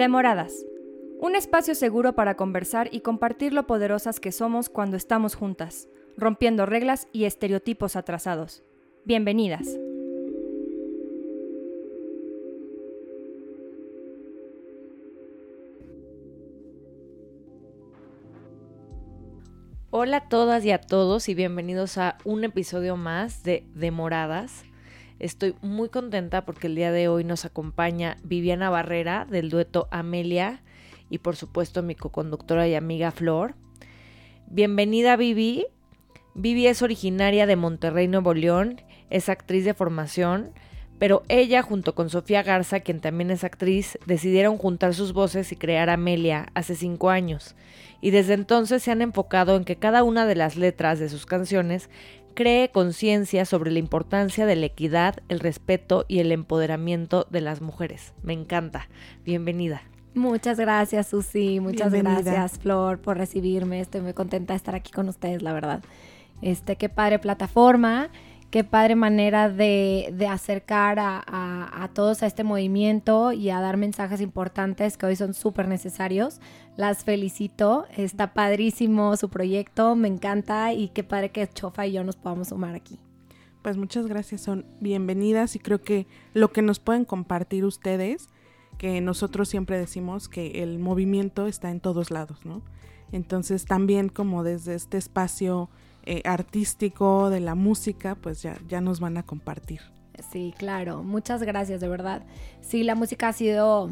Demoradas. Un espacio seguro para conversar y compartir lo poderosas que somos cuando estamos juntas, rompiendo reglas y estereotipos atrasados. Bienvenidas. Hola a todas y a todos y bienvenidos a un episodio más de Demoradas. Estoy muy contenta porque el día de hoy nos acompaña Viviana Barrera del dueto Amelia y por supuesto mi coconductora y amiga Flor. Bienvenida Vivi. Vivi es originaria de Monterrey, Nuevo León, es actriz de formación, pero ella junto con Sofía Garza, quien también es actriz, decidieron juntar sus voces y crear Amelia hace cinco años. Y desde entonces se han enfocado en que cada una de las letras de sus canciones cree conciencia sobre la importancia de la equidad, el respeto y el empoderamiento de las mujeres. Me encanta. Bienvenida. Muchas gracias, Susi. Muchas gracias, Flor, por recibirme. Estoy muy contenta de estar aquí con ustedes, la verdad. Este, qué padre plataforma qué padre manera de, acercar a, todos a este movimiento y a dar mensajes importantes que hoy son súper necesarios. Las felicito, está padrísimo su proyecto, me encanta y qué padre que Chofa y yo nos podamos sumar aquí. Pues muchas gracias, son bienvenidas y creo que lo que nos pueden compartir ustedes, que nosotros siempre decimos que el movimiento está en todos lados, ¿no? Entonces también como desde este espacio eh, artístico, de la música, pues ya, ya nos van a compartir. Sí, claro. Muchas gracias, de verdad. Sí, la música ha sido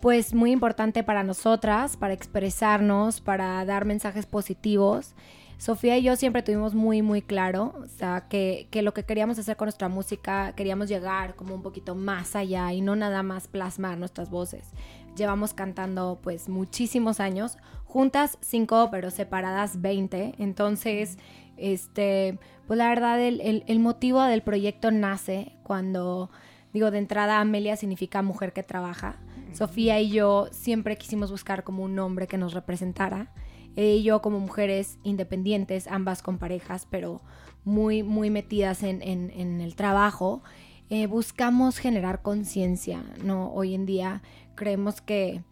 pues muy importante para nosotras, para expresarnos, para dar mensajes positivos. Sofía y yo siempre tuvimos muy, muy claro, o sea, que, que, lo que queríamos hacer con nuestra música, queríamos llegar como un poquito más allá y no nada más plasmar nuestras voces. Llevamos cantando pues muchísimos años, juntas cinco, pero separadas 20. Entonces, este, pues la verdad, el, el, motivo del proyecto nace cuando, digo, de entrada Amelia significa mujer que trabaja. Sofía y yo siempre quisimos buscar como un nombre que nos representara. Ella y yo como mujeres independientes, ambas con parejas, pero muy, muy metidas en, en, en el trabajo, eh, buscamos generar conciencia, ¿no? Hoy en día creemos que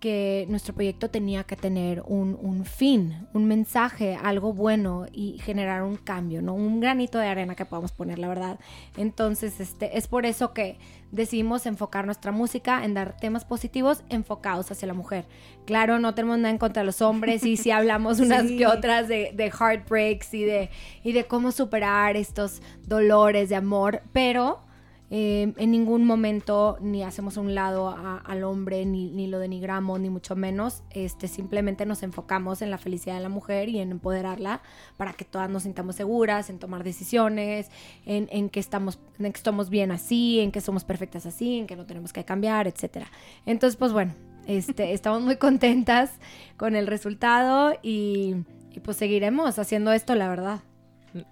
que nuestro proyecto tenía que tener un, un, fin, un mensaje, algo bueno y generar un cambio, ¿no? Un granito de arena que podamos poner, la verdad. Entonces, este, es por eso que decidimos enfocar nuestra música en dar temas positivos enfocados hacia la mujer. Claro, no tenemos nada en contra de los hombres y si hablamos unas que otras de, de heartbreaks y de, y de cómo superar estos dolores de amor, pero eh, en ningún momento ni hacemos un lado al hombre, ni, lo denigramos, ni mucho menos. Este, simplemente nos enfocamos en la felicidad de la mujer y en empoderarla para que todas nos sintamos seguras, en tomar decisiones, en, que, estamos, en que estamos bien así, en que somos perfectas así, en que no tenemos que cambiar, etc. Entonces, pues bueno, este, estamos muy contentas con el resultado y, y pues seguiremos haciendo esto, la verdad.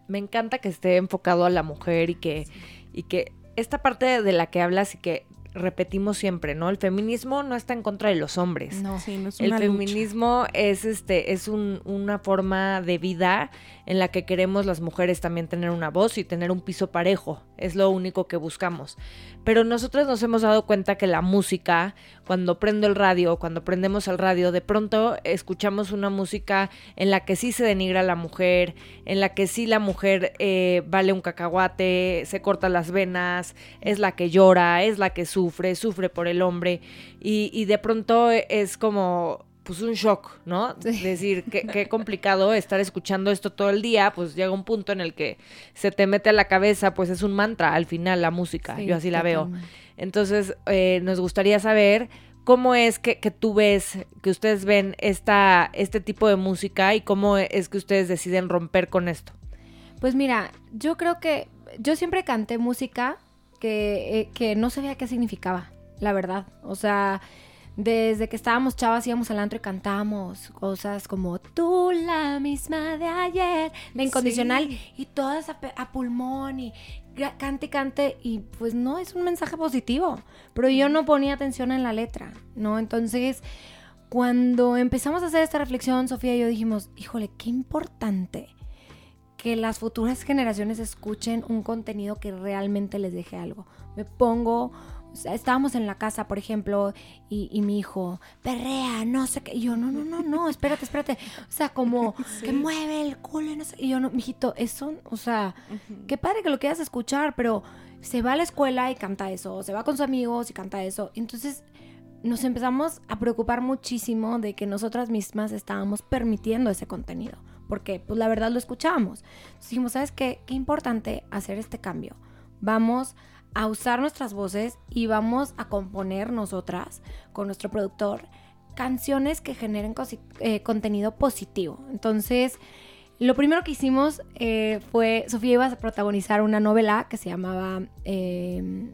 Me encanta que esté enfocado a la mujer y que, y que esta parte de la que hablas y que repetimos siempre, ¿no? El feminismo no está en contra de los hombres. No, sí, no es El feminismo es este, es una forma de vida en la que queremos las mujeres también tener una voz y tener un piso parejo. Es lo único que buscamos. Pero nosotros nos hemos dado cuenta que la música, cuando prendo el radio, cuando prendemos el radio, de pronto escuchamos una música en la que sí se denigra a la mujer, en la que sí la mujer eh, vale un cacahuate, se corta las venas, es la que llora, es la que sufre, sufre por el hombre. Y, y de pronto es como pues un shock, ¿no? Es decir, qué, complicado estar escuchando esto todo el día, pues llega un punto en el que se te mete a la cabeza, pues es un mantra al final la música, yo así la veo. Entonces, eh, nos gustaría saber cómo es que, que, tú ves, que ustedes ven esta, este tipo de música y cómo es que ustedes deciden romper con esto. Pues mira, yo creo que yo siempre canté música que, eh, que no sabía qué significaba, la verdad. O sea, desde que estábamos chavas íbamos al antro y cantábamos cosas como tú la misma de ayer, de incondicional y todas a, pulmón y cante y cante y pues no es un mensaje positivo, pero yo no ponía atención en la letra, ¿no? Entonces, cuando empezamos a hacer esta reflexión, Sofía y yo dijimos, híjole, qué importante que las futuras generaciones escuchen un contenido que realmente les deje algo. Me pongo estábamos en la casa, por ejemplo, y, mi hijo, perrea, no sé qué. Y yo, no, no, no, no, espérate, espérate. O sea, como que mueve el culo y no sé. Y yo, no, mijito, eso, o sea, qué padre que lo quieras escuchar, pero se va a la escuela y canta eso, se va con sus amigos y canta eso. Entonces nos empezamos a preocupar muchísimo de que nosotras mismas estábamos permitiendo ese contenido, porque pues la verdad lo escuchábamos. Entonces dijimos, ¿sabes qué? Qué importante hacer este cambio. Vamos a usar nuestras voces y vamos a componer nosotras con nuestro productor canciones que generen eh, contenido positivo. Entonces, lo primero que hicimos eh, fue, Sofía iba a protagonizar una novela que se llamaba, eh,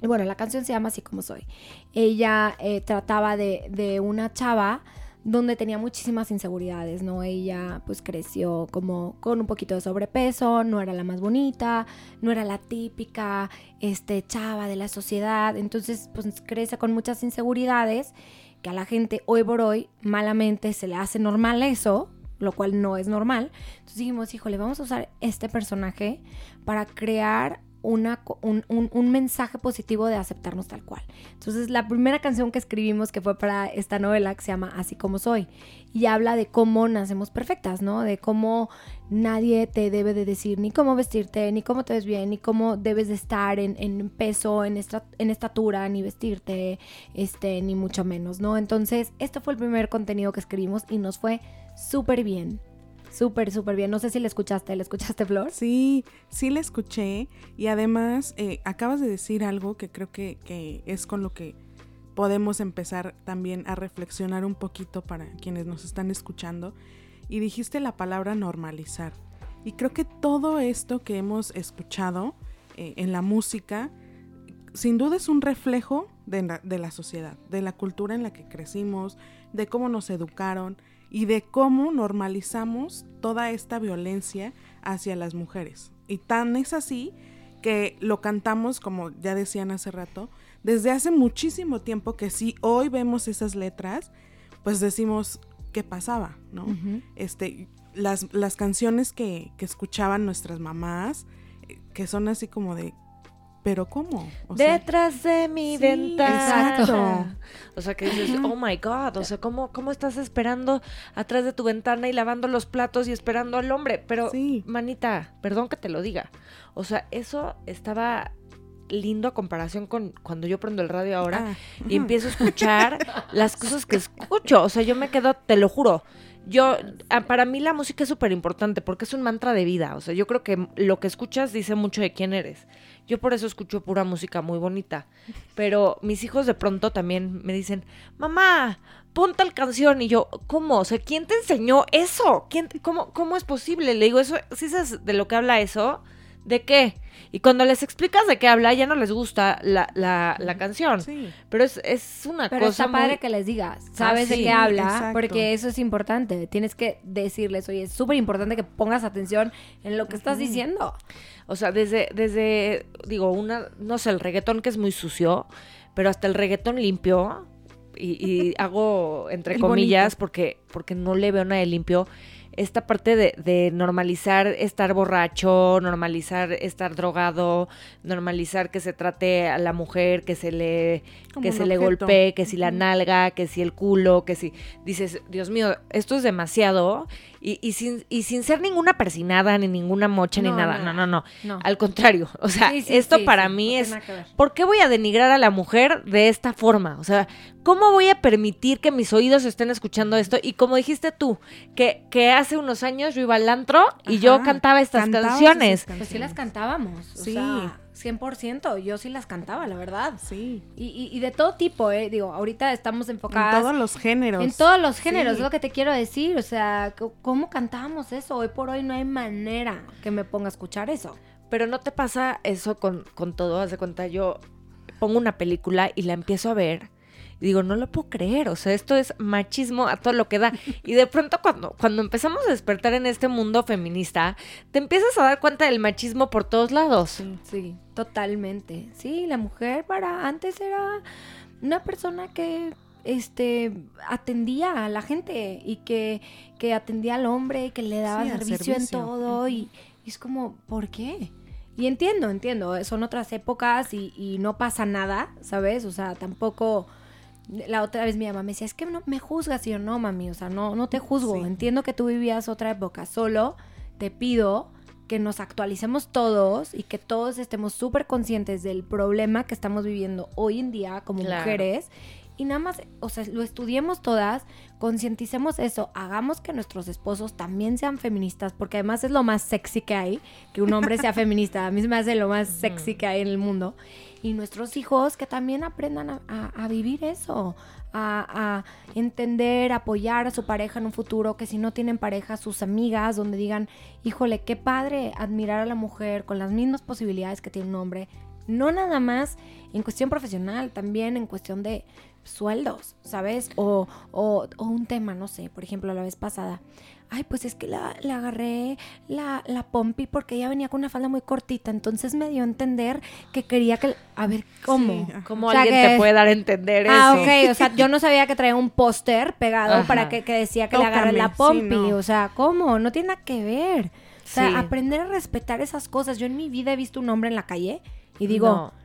bueno, la canción se llama Así como soy. Ella trataba de, de una chava donde tenía muchísimas inseguridades, ¿no? Ella pues creció como con un poquito de sobrepeso, no era la más bonita, no era la típica este chava de la sociedad, entonces pues crece con muchas inseguridades que a la gente hoy por hoy malamente se le hace normal eso, lo cual no es normal. Entonces dijimos, híjole, vamos a usar este personaje para crear un, mensaje positivo de aceptarnos tal cual. Entonces, la primera canción que escribimos, que fue para esta novela, que se llama Así como soy, y habla de cómo nacemos perfectas, ¿no? De cómo nadie te debe de decir ni cómo vestirte, ni cómo te ves bien, ni cómo debes de estar en, peso, en, en estatura, ni vestirte, este, ni mucho menos, ¿no? Entonces, este fue el primer contenido que escribimos y nos fue súper bien. Súper, súper bien. No sé si le escuchaste. ¿Le escuchaste, Flor? Sí, sí le escuché. Y además, eh, acabas de decir algo que creo que, que es con lo que podemos empezar también a reflexionar un poquito para quienes nos están escuchando. Y dijiste la palabra normalizar. Y creo que todo esto que hemos escuchado eh, en la música, sin duda es un reflejo la, de la sociedad, de la cultura en la que crecimos, de cómo nos educaron y de cómo normalizamos toda esta violencia hacia las mujeres. Y tan es así que lo cantamos, como ya decían hace rato, desde hace muchísimo tiempo que si hoy vemos esas letras, pues decimos qué pasaba, ¿no? Este, las, las canciones que, que escuchaban nuestras mamás, eh, que son así como de pero ¿cómo? Detrás de mi ventana. Exacto. O sea, que dices, oh my God, o sea, ¿cómo, ¿cómo estás esperando atrás de tu ventana y lavando los platos y esperando al hombre? Pero, manita, perdón que te lo diga. O sea, eso estaba lindo a comparación con cuando yo prendo el radio ahora ah, y empiezo a escuchar las cosas que escucho. O sea, yo me quedo, te lo juro, yo, para mí la música es súper importante porque es un mantra de vida. O sea, yo creo que lo que escuchas dice mucho de quién eres. Yo por eso escucho pura música muy bonita. Pero mis hijos de pronto también me dicen, mamá, pon tal canción. Y yo, ¿cómo? O sea, ¿quién te enseñó eso? ¿Quién cómo, ¿Cómo es posible? Le digo, ¿eso, ¿sí sabes de lo que habla eso? ¿De qué? Y cuando les explicas de qué habla, ya no les gusta la, la, canción. Sí. Pero es, es una Pero cosa. Está padre que les digas, sabes de qué habla, porque eso es importante. Tienes que decirles, oye, es súper importante que pongas atención en lo que estás diciendo. O sea, desde, desde, digo, una, no sé, el reggaetón que es muy sucio, pero hasta el reggaetón limpio, y, hago entre comillas, porque, porque no le veo nada de limpio esta parte de, normalizar estar borracho, normalizar estar drogado, normalizar que se trate a la mujer, que se le, que se le golpee, que si la nalga, que si el culo, que si dices, Dios mío, esto es demasiado y, y, sin, y sin ser ninguna persinada, ni ninguna mocha, ni nada. No, no, no, Al contrario. O sea, esto para mí es. ¿Por qué voy a denigrar a la mujer de esta forma? O sea, ¿cómo voy a permitir que mis oídos estén escuchando esto? Y como dijiste tú, que, que hace unos años yo iba al antro y yo cantaba estas canciones. Pues sí las cantábamos. Sí. O 100%, yo sí las cantaba, la verdad. Sí. Y, y, de todo tipo, ¿eh? Digo, ahorita estamos enfocadas. En todos los géneros. En todos los géneros, es lo que te quiero decir. O sea, ¿cómo cantábamos eso? Hoy por hoy no hay manera que me ponga a escuchar eso. Pero no te pasa eso con, con todo, haz de cuenta, yo pongo una película y la empiezo a ver y digo, no lo puedo creer, o sea, esto es machismo a todo lo que da. Y de pronto cuando, cuando empezamos a despertar en este mundo feminista, te empiezas a dar cuenta del machismo por todos lados. Sí, totalmente. Sí, la mujer para antes era una persona que este atendía a la gente y que, que atendía al hombre y que le daba servicio, en todo y, y, es como, ¿por qué? Y entiendo, entiendo, son otras épocas y, y no pasa nada, ¿sabes? O sea, tampoco... La otra vez mi mamá me decía, es que no me juzgas. Y yo, no, mami, o sea, no, no te juzgo. Sí. Entiendo que tú vivías otra época. Solo te pido que nos actualicemos todos y que todos estemos súper conscientes del problema que estamos viviendo hoy en día como Claro. mujeres. Y nada más, o sea, lo estudiemos todas, concienticemos eso, hagamos que nuestros esposos también sean feministas, porque además es lo más sexy que hay, que un hombre sea feminista. A mí me hace lo más sexy que hay en el mundo. Y nuestros hijos que también aprendan a, vivir eso, a, a entender, apoyar a su pareja en un futuro, que si no tienen pareja, sus amigas, donde digan, híjole, qué padre admirar a la mujer con las mismas posibilidades que tiene un hombre. No nada más en cuestión profesional, también en cuestión de sueldos, ¿sabes? O, o, o un tema, no sé, por ejemplo, la vez pasada. Ay, pues es que la, la agarré la, la pompi porque ella venía con una falda muy cortita, entonces me dio a entender que quería que... A ver, ¿cómo? Sí. ¿Cómo O sea, alguien que- te puede dar a entender Ah, eso? ok, o sea, yo no sabía que traía un póster pegado Ajá. para que, que decía que le agarré la sí, pompi, no. o sea, ¿cómo? No tiene nada que ver. O sea, Sí. aprender a respetar esas cosas. Yo en mi vida he visto un hombre en la calle y digo, No.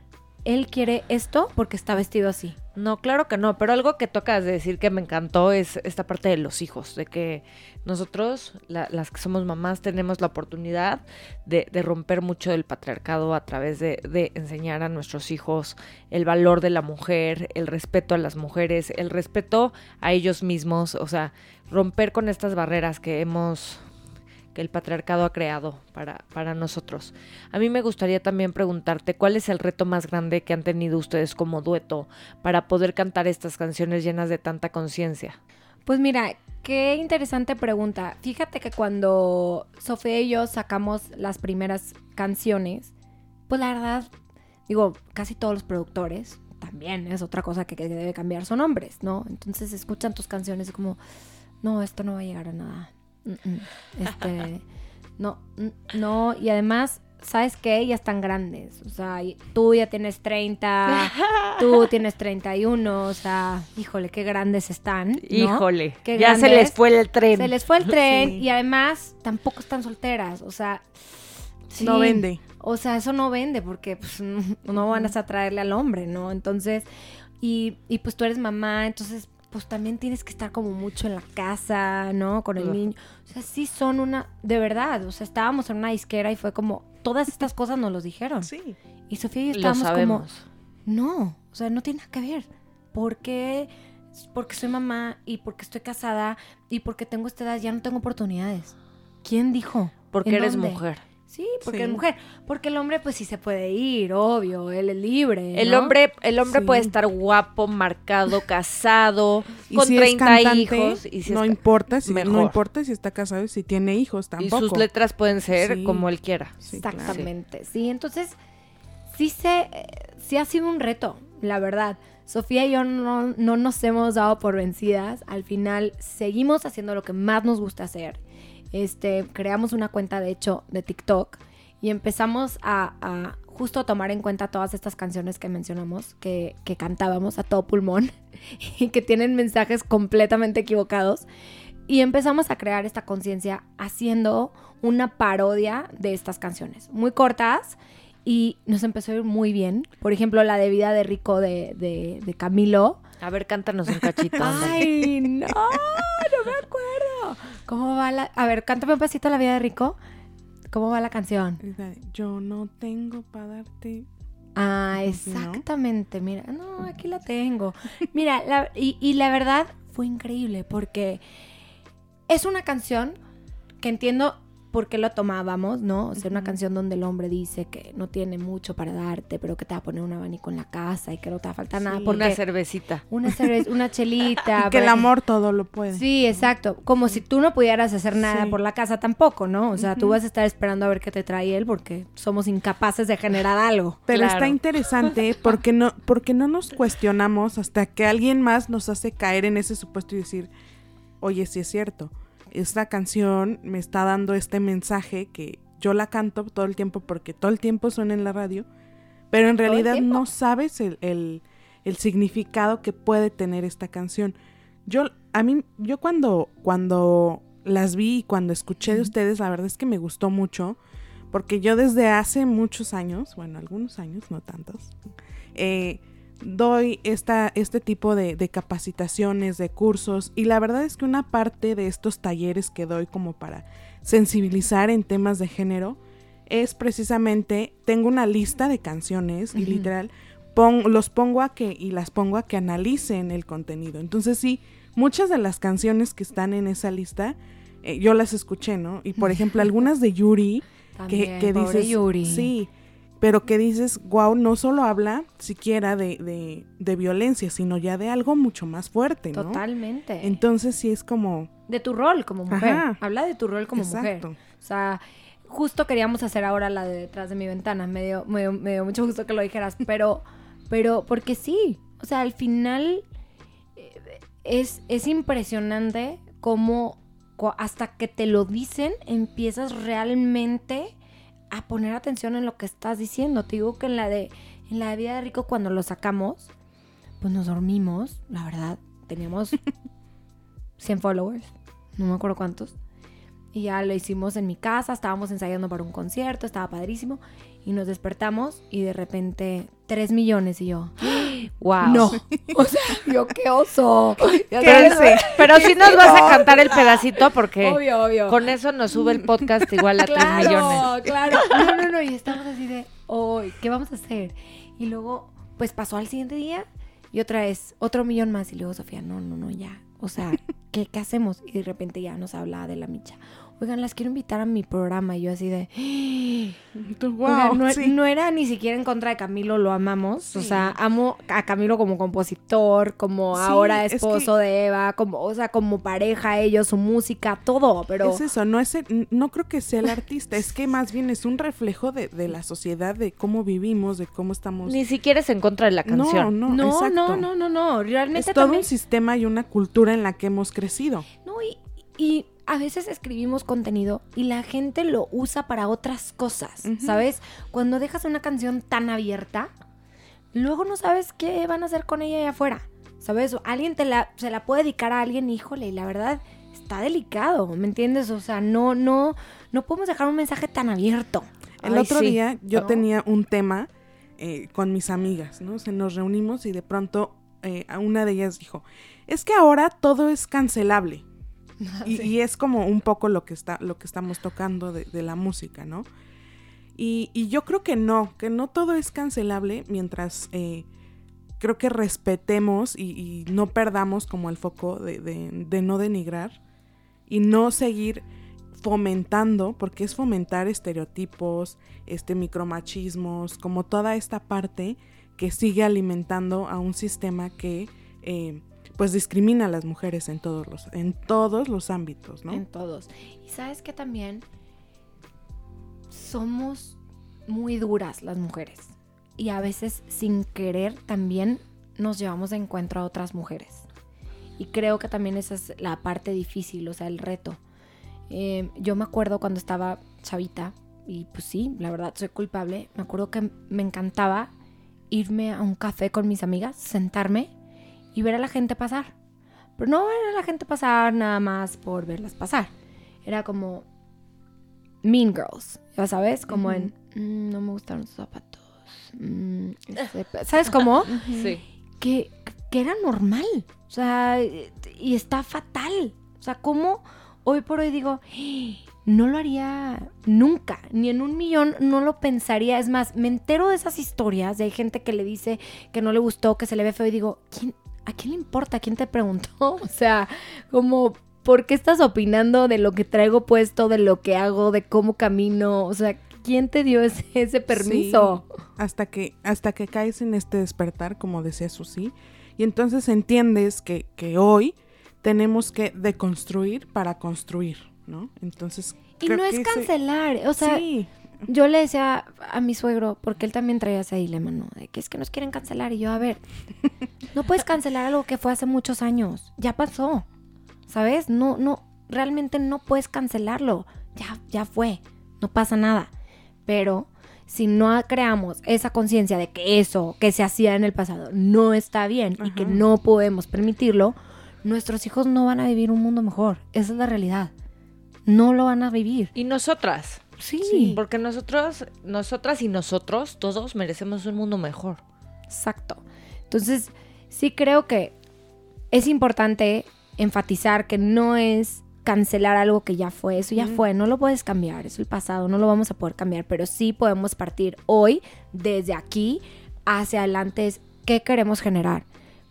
Él quiere esto porque está vestido así. No, claro que no, pero algo que tocas de decir que me encantó es esta parte de los hijos, de que nosotros, la- las que somos mamás, tenemos la oportunidad de, romper mucho del patriarcado a través de enseñar a nuestros hijos el valor de la mujer, el respeto a las mujeres, el respeto a ellos mismos, o sea, romper con estas barreras que hemos que el patriarcado ha creado para, para nosotros. A mí me gustaría también preguntarte cuál es el reto más grande que han tenido ustedes como dueto para poder cantar estas canciones llenas de tanta conciencia. Pues mira, qué interesante pregunta. Fíjate que cuando Sofía y yo sacamos las primeras canciones, pues la verdad, digo, casi todos los productores, también es otra cosa que, que debe cambiar, son hombres, ¿no? Entonces escuchan tus canciones como, no, esto no va a llegar a nada. Mm, mm, Este, no, mm, no, y además, ¿sabes qué? Ya están grandes, o sea, tú ya tienes 30, tú tienes 31, o sea, híjole, qué grandes están. ¿no? Híjole, Qué ya se les fue el tren. Se les fue el tren Sí. y además tampoco están solteras, o sea... No vende. O sea, eso no vende porque pues, no no van a atraerle al hombre, ¿no? Entonces, y, y pues tú eres mamá, entonces pues también tienes que estar como mucho en la casa, ¿no? Con el niño. O sea, sí son una, de verdad, o sea, estábamos en una disquera y fue como, todas estas cosas nos los dijeron. Sí. Y Sofía y yo Lo estábamos como, no, o sea, no tiene nada que ver. ¿Por qué? Porque soy mamá y porque estoy casada y porque tengo esta edad ya no tengo oportunidades. ¿Quién dijo? Porque ¿En eres dónde? mujer. Sí, porque Sí. es mujer. Porque el hombre, pues sí se puede ir, obvio, él es libre. El hombre, el hombre Sí. puede estar guapo, marcado, casado, Y con si 30 es cantante, hijos. Y si no es importa si mejor. no importa si está casado y si tiene hijos y tampoco. sus letras pueden ser Sí. como él quiera. Claro. Exactamente, sí. Entonces, sí se, sí ha sido un reto, la verdad. Sofía y yo no, no nos hemos dado por vencidas. Al final seguimos haciendo lo que más nos gusta hacer. Este, creamos una cuenta, de hecho, de TikTok y empezamos a, a justo tomar en cuenta todas estas canciones que mencionamos, que, cantábamos a todo pulmón y que tienen mensajes completamente equivocados. Y empezamos a crear esta conciencia haciendo una parodia de estas canciones, muy cortas, y nos empezó a ir muy bien. Por ejemplo, la de Vida de Rico de, de Camilo. A ver, cántanos un cachito. Ay, no, no me acuerdo. ¿Cómo va la...? A ver, cántame un pasito La Vida de Rico. ¿Cómo va la canción? Yo no tengo para darte. Ah, exactamente. Mira, no, aquí la tengo. Mira, la- y, y la verdad fue increíble porque es una canción que entiendo por qué lo tomábamos, ¿no? O sea, una canción donde el hombre dice que no tiene mucho para darte, pero que te va a poner un abanico en la casa y que no te va a faltar nada. Porque Una cervecita. una, cerveza- una chelita. Y que el amor todo lo puede. Sí, exacto. Como si tú no pudieras hacer nada Sí. por la casa tampoco, ¿no? O sea, tú vas a estar esperando a ver qué te trae él porque somos incapaces de generar algo. Pero Claro. está interesante porque no, porque no nos cuestionamos hasta que alguien más nos hace caer en ese supuesto y decir, oye, sí es cierto, esta canción me está dando este mensaje que yo la canto todo el tiempo porque todo el tiempo suena en la radio, pero en realidad no sabes el, el- el significado que puede tener esta canción. Yo, a mí, yo cuando, cuando las vi y cuando escuché de ustedes, la verdad es que me gustó mucho porque yo desde hace muchos años, bueno, algunos años, no tantos, eh, doy esta, este tipo de, de, capacitaciones, de cursos, y la verdad es que una parte de estos talleres que doy como para sensibilizar en temas de género es precisamente, tengo una lista de canciones y literal los pongo a que, y las pongo a que analicen el contenido. Entonces sí, muchas de las canciones que están en esa lista, eh, yo las escuché, ¿no? Y por ejemplo, algunas de Yuri, que, que dices, Yuri. sí, pero que dices, wow, no solo habla siquiera de, de, de, violencia, sino ya de algo mucho más fuerte, ¿no? Totalmente. Entonces sí es como... De tu rol como mujer. Ajá, habla de tu rol como exacto. mujer. O sea, justo queríamos hacer ahora la de detrás de mi ventana. Me dio, me me dio mucho gusto que lo dijeras, pero pero porque sí, o sea, al final eh, es, es impresionante cómo hasta que te lo dicen empiezas realmente a poner atención en lo que estás diciendo. Te digo que en la de en la de vida de rico cuando lo sacamos, pues nos dormimos, la verdad, teníamos 100 followers, no me acuerdo cuántos. Y ya lo hicimos en mi casa, estábamos ensayando para un concierto, estaba padrísimo. Y nos despertamos y de repente 3 millones y yo. ¡Wow! No. O sea, yo qué oso. Pero sí nos vas a cantar el pedacito porque obvio, obvio. con eso nos sube el podcast igual a claro, 3 millones. Claro, No, no, no. Y estamos así de, oh, ¿qué vamos a hacer? Y luego, pues pasó al siguiente día y otra vez, otro millón más. Y luego Sofía, no, no, no, ya. O sea, ¿qué, qué hacemos? Y de repente ya nos habla de la micha oigan, las quiero invitar a mi programa. Y yo así de, wow, no, era ni siquiera en contra de Camilo, lo amamos. O sea, amo a Camilo como compositor, como ahora esposo de Eva, como, o sea, como pareja ellos, su música, todo, pero... Es eso, no, es no creo que sea el artista, es que más bien es un reflejo de, la sociedad, de cómo vivimos, de cómo estamos... Ni siquiera es en contra de la canción. No, no, no, no, no, no, realmente Es todo un sistema y una cultura en la que hemos crecido. No, y a veces escribimos contenido y la gente lo usa para otras cosas, ¿sabes? Cuando dejas una canción tan abierta, luego no sabes qué van a hacer con ella allá afuera, ¿sabes? O alguien te la, se la puede dedicar a alguien, híjole, y la verdad está delicado, ¿me entiendes? O sea, no, no, no podemos dejar un mensaje tan abierto. El otro día yo tenía un tema eh, con mis amigas, ¿no? Se nos reunimos y de pronto eh, una de ellas dijo, es que ahora todo es cancelable. Y, es como un poco lo que, está, lo que estamos tocando de, la música, ¿no? Y, yo creo que no, que no todo es cancelable mientras eh, creo que respetemos y, no perdamos como el foco de, no denigrar y no seguir fomentando, porque es fomentar estereotipos, este micromachismos, como toda esta parte que sigue alimentando a un sistema que eh, pues discrimina a las mujeres en todos los, en todos los ámbitos, ¿no? En todos. Y sabes que también somos muy duras las mujeres. Y a veces sin querer también nos llevamos de encuentro a otras mujeres. Y creo que también esa es la parte difícil, o sea, el reto. Eh, yo me acuerdo cuando estaba chavita, y pues sí, la verdad soy culpable, me acuerdo que me encantaba irme a un café con mis amigas, sentarme y ver a la gente pasar. Pero no ver a la gente pasar nada más por verlas pasar. Era como Mean Girls, ya sabes, como en mm, no me gustan los zapatos. Mm, ¿Sabes cómo? Sí. Que, que era normal. O sea, y está fatal. O sea, ¿cómo hoy por hoy digo, no lo haría nunca, ni en un millón no lo pensaría. Es más, me entero de esas historias de hay gente que le dice que no le gustó, que se le ve feo y digo, ¿quién, ¿a quién le importa? ¿Quién te preguntó? O sea, como, ¿por qué estás opinando de lo que traigo puesto, de lo que hago, de cómo camino? O sea, ¿quién te dio ese, ese permiso? hasta que, hasta que caes en este despertar, como decía Susi, y entonces entiendes que, que hoy tenemos que deconstruir para construir, ¿no? Entonces... Y no es cancelar, o sea, sí yo le decía a mi suegro, porque él también traía ese dilema, ¿no? De que es que nos quieren cancelar. Y yo, a ver, no puedes cancelar algo que fue hace muchos años. Ya pasó. ¿Sabes? No, no, realmente no puedes cancelarlo. Ya, ya fue. No pasa nada. Pero si no creamos esa conciencia de que eso que se hacía en el pasado no está bien y que no podemos permitirlo, nuestros hijos no van a vivir un mundo mejor. Esa es la realidad. No lo van a vivir. Y nosotras Sí, Porque nosotros, nosotras y nosotros, todos merecemos un mundo mejor. exacto. Entonces, sí creo que es importante enfatizar que no es cancelar algo que ya fue, eso ya fue, no lo puedes cambiar, es el pasado, no lo vamos a poder cambiar, pero sí podemos partir hoy, desde aquí, hacia adelante, es qué queremos generar,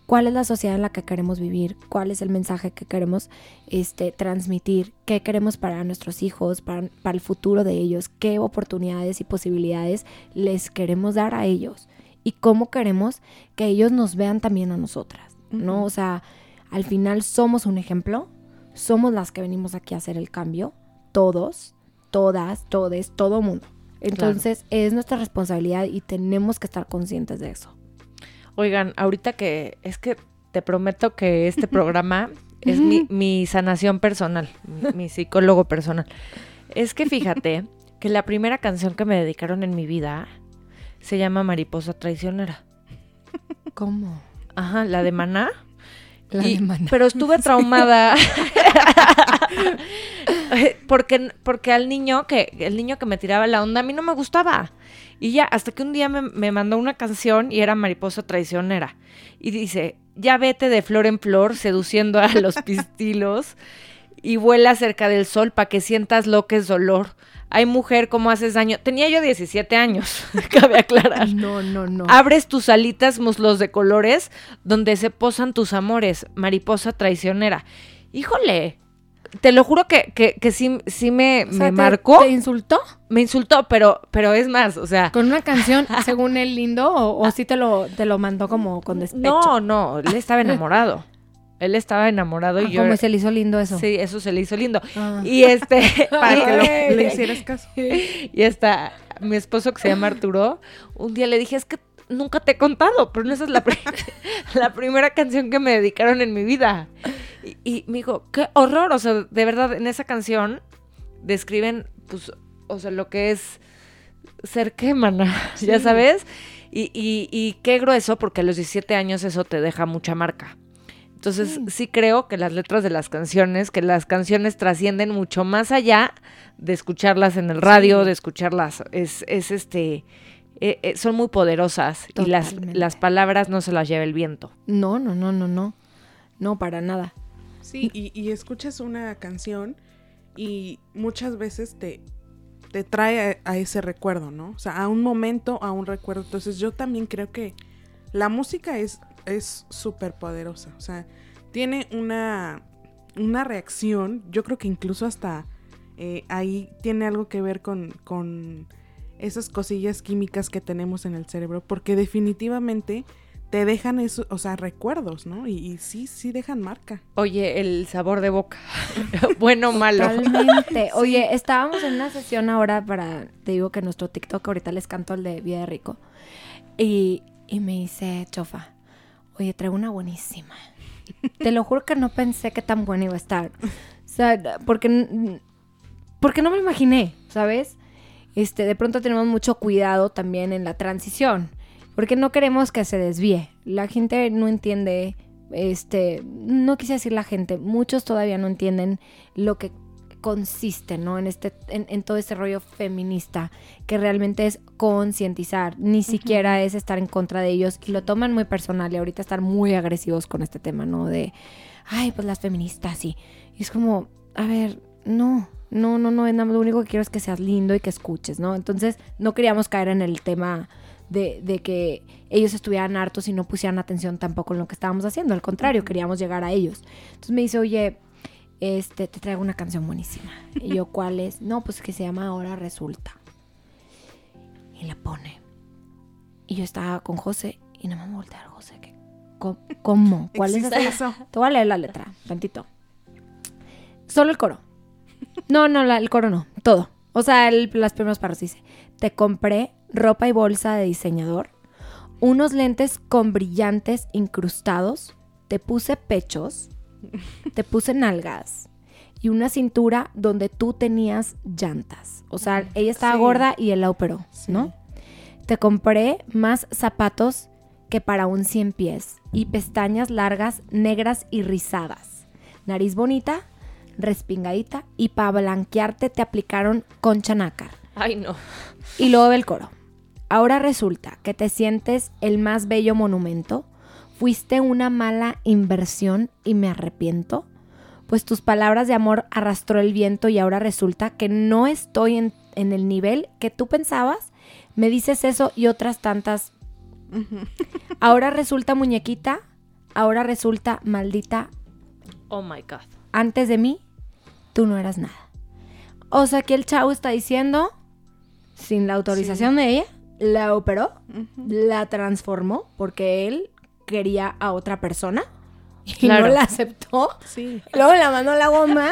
cuál es la sociedad en la que queremos vivir, cuál es el mensaje que queremos este, transmitir, qué queremos para nuestros hijos, para, para el futuro de ellos, qué oportunidades y posibilidades les queremos dar a ellos y cómo queremos que ellos nos vean también a nosotras, ¿no? O sea, al final somos un ejemplo, somos las que venimos aquí a hacer el cambio, todos, todas, todes, todo mundo. Entonces es nuestra responsabilidad y tenemos que estar conscientes de eso. Oigan, ahorita que es que te prometo que este programa es mi, mi sanación personal, mi, mi psicólogo personal. Es que fíjate que la primera canción que me dedicaron en mi vida se llama Mariposa Traicionera. ¿Cómo? Ajá, la de Maná. La Y- de Maná. Pero estuve traumada. porque, porque al niño que, el niño que me tiraba la onda, a mí no me gustaba. Y ya, hasta que un día me, me mandó una canción y era Mariposa Traicionera. Y dice, ya vete de flor en flor seduciendo a los pistilos y vuela cerca del sol para que sientas lo que es dolor. Ay, mujer, ¿cómo haces daño? Tenía yo 17 años, cabe aclarar. No, no, no. Abres tus alitas muslos de colores donde se posan tus amores, mariposa traicionera. Híjole, te lo juro que, que, que sí, sí me, O sea, me ¿te- marcó, ¿Te insultó? me insultó, pero, pero es más, o sea, ¿Con una canción según él lindo o, o sí te lo, te lo mandó como con despecho? no, no, él estaba enamorado. Él estaba enamorado y Ah, yo... Como se le hizo lindo eso. Sí, eso se le hizo lindo. Ah. Y este... Para que lo- le hicieras caso. Y hasta mi esposo que se llama Arturo, un día le dije, es que nunca te he contado, pero no esa es la, pri- la primera canción que me dedicaron en mi vida. Y, y me dijo, qué horror, o sea, de verdad, en esa canción describen, pues, o sea, lo que es ser qué, mana, ya sabes. Y, y, y qué grueso, porque a los 17 años eso te deja mucha marca. Entonces, sí. creo que las letras de las canciones, que las canciones trascienden mucho más allá de escucharlas en el radio, Sí. de escucharlas, es, es este, eh, eh, son muy poderosas y las, las palabras no se las lleva el viento. No, no, no, no, no. No, para nada. Sí, y, y escuchas una canción y muchas veces te, te trae a, a ese recuerdo, ¿no? O sea, a un momento, a un recuerdo. Entonces yo también creo que la música es es súper poderosa. O sea, tiene una, una reacción, yo creo que incluso hasta eh, ahí tiene algo que ver con, con esas cosillas químicas que tenemos en el cerebro, porque definitivamente te dejan eso, o sea, recuerdos, ¿no? Y, y sí, sí dejan marca. Oye, el sabor de boca. bueno o malo. Totalmente. Oye, estábamos en una sesión ahora para, te digo que nuestro TikTok ahorita les canto el de Vida de Rico. Y, y me dice, Chofa, oye, traigo una buenísima. Te lo juro que no pensé que tan buena iba a estar. O sea, porque, porque no me lo imaginé, ¿sabes? Este, de pronto tenemos mucho cuidado también en la transición, porque no queremos que se desvíe. La gente no entiende, este, no quise decir la gente, muchos todavía no entienden lo que consiste, ¿no? En este, en, en todo este rollo feminista, que realmente es concientizar, ni siquiera es estar en contra de ellos y lo toman muy personal y ahorita están muy agresivos con este tema, ¿no? De, ay, pues las feministas, sí. Y es como, a ver, no, no, no, no, lo único que quiero es que seas lindo y que escuches, ¿no? Entonces, no queríamos caer en el tema de, de que ellos estuvieran hartos y no pusieran atención tampoco en lo que estábamos haciendo, al contrario, queríamos llegar a ellos. Entonces me dice, oye, este, te traigo una canción buenísima. Y yo, ¿cuál es? No, pues que se llama Ahora Resulta. Y la pone. Y yo estaba con José y no me volteé a José. que, ¿Cómo? ¿Cuál es eso? Te voy a leer la letra, tantito. Solo el coro. No, no, la- el coro no. Todo. O sea, el- las primeras partes dice: Te compré ropa y bolsa de diseñador, unos lentes con brillantes incrustados, te puse pechos, te puse nalgas y una cintura donde tú tenías llantas. O sea, ella estaba Sí. gorda y él la operó, Sí. ¿no? Te compré más zapatos que para un cien pies y pestañas largas, negras y rizadas. Nariz bonita, respingadita y para blanquearte te aplicaron concha nácar. Ay, no. Y luego ve el coro. Ahora resulta que te sientes el más bello monumento. Fuiste una mala inversión y me arrepiento. Pues tus palabras de amor arrastró el viento y ahora resulta que no estoy en, en el nivel que tú pensabas. Me dices eso y otras tantas. Ahora resulta muñequita. Ahora resulta maldita. Oh my God. Antes de mí, tú no eras nada. O sea que el chavo está diciendo, sin la autorización de ella, la operó, la transformó porque él quería a otra persona y Claro. no la aceptó. Sí. Luego la mandó a la goma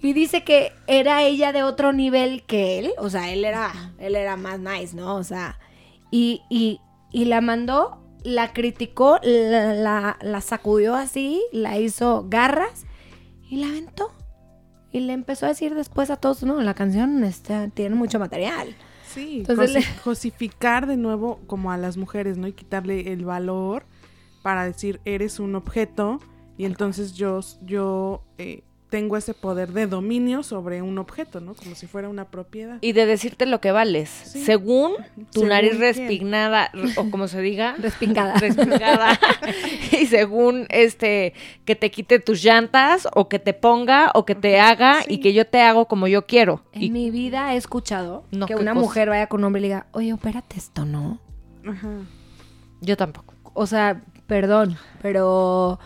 y dice que era ella de otro nivel que él. O sea, él era, él era más nice, ¿no? O sea, y, y, y la mandó, la criticó, la, la- la sacudió así, la hizo garras y la aventó. Y le empezó a decir después a todos, no, la canción este, tiene mucho material. Sí, Entonces le- josificar de nuevo como a las mujeres, ¿no? Y quitarle el valor para decir eres un objeto y entonces yo, yo eh, tengo ese poder de dominio sobre un objeto, ¿no? Como si fuera una propiedad. Y de decirte lo que vales. Sí. Según tu Según nariz respignada, o como se diga, Respingada. respingada. y según este, que te quite tus llantas, o que te ponga, o que te haga, y que yo te hago como yo quiero. En Y mi vida he escuchado No, que una cosa. mujer vaya con un hombre y le diga, oye, opérate esto, ¿no? Ajá. yo tampoco. o sea, perdón, pero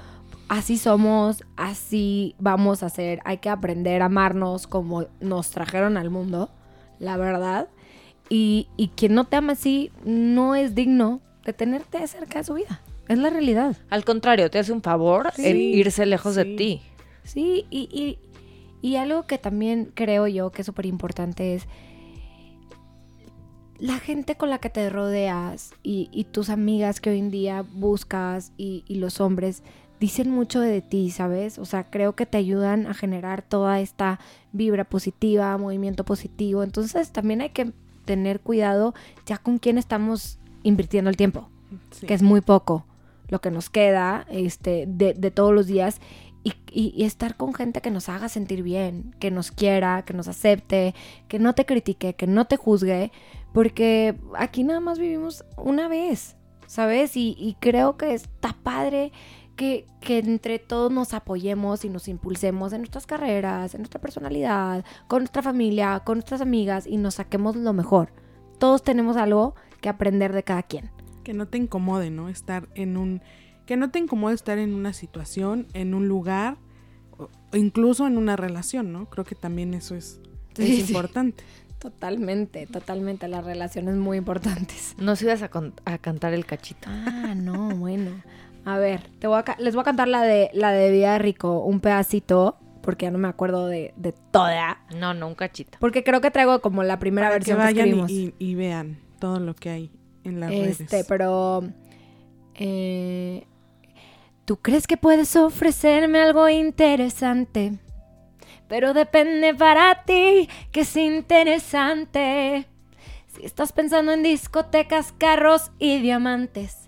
así somos, así vamos a ser. Hay que aprender a amarnos como nos trajeron al mundo, la verdad. Y, y quien no te ama así no es digno de tenerte cerca de su vida. Es la realidad. Al contrario, te hace un favor Sí, en irse lejos de ti. Sí, y, y- y algo que también creo yo que es súper importante es la gente con la que te rodeas y, y tus amigas que hoy en día buscas y, y los hombres dicen mucho de ti, ¿sabes? O sea, creo que te ayudan a generar toda esta vibra positiva, movimiento positivo. Entonces también hay que tener cuidado ya con quién estamos invirtiendo el tiempo Sí. que es muy poco lo que nos queda este, de, de todos los días. Y, y- y estar con gente que nos haga sentir bien, que nos quiera, que nos acepte, que no te critique, que no te juzgue, porque aquí nada más vivimos una vez, ¿sabes? Y, y creo que está padre que, que entre todos nos apoyemos y nos impulsemos en nuestras carreras, en nuestra personalidad, con nuestra familia, con nuestras amigas y nos saquemos lo mejor. Todos tenemos algo que aprender de cada quien. Que no te incomode, ¿no? Estar en un... Que no te incomode estar en una situación, en un lugar, o incluso en una relación, ¿no? Creo que también eso es, es sí. importante. Totalmente, totalmente. Las relaciones muy importantes. Nos ibas a, a cantar el cachito. Ah, no, bueno. A ver, te voy a les voy a cantar la de la de Vida de Rico, un pedacito, porque ya no me acuerdo de, de toda. No, no, un cachito. Porque creo que traigo como la primera Para que versión que, vayan escribimos. y, y- y vean todo lo que hay en las este, redes. pero. eh, ¿Tú crees que puedes ofrecerme algo interesante? Pero depende para ti que es interesante. Si estás pensando en discotecas, carros y diamantes,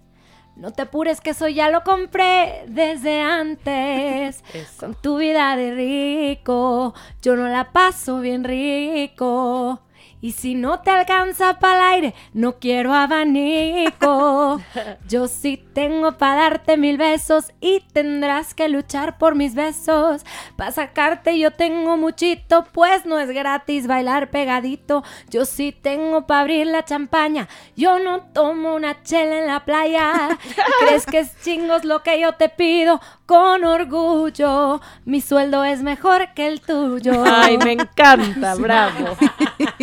no te apures que eso ya lo compré desde antes. Eso. Con tu vida de rico, yo no la paso bien rico. Y si no te alcanza para el aire, no quiero abanico. Yo sí tengo para darte mil besos y tendrás que luchar por mis besos. Para sacarte yo tengo muchito, pues no es gratis bailar pegadito. Yo sí tengo para abrir la champaña, yo no tomo una chela en la playa. ¿Crees que es chingos lo que yo te pido? Con orgullo, mi sueldo es mejor que el tuyo. Ay, me encanta, bravo.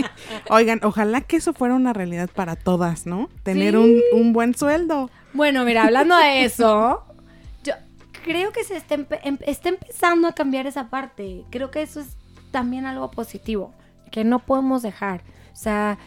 Oigan, ojalá que eso fuera una realidad para todas, ¿no? Tener Sí. un, un buen sueldo. Bueno, mira, hablando de eso, yo creo que se está, empe- em- está empezando a cambiar esa parte. Creo que eso es también algo positivo, que no podemos dejar. O sea,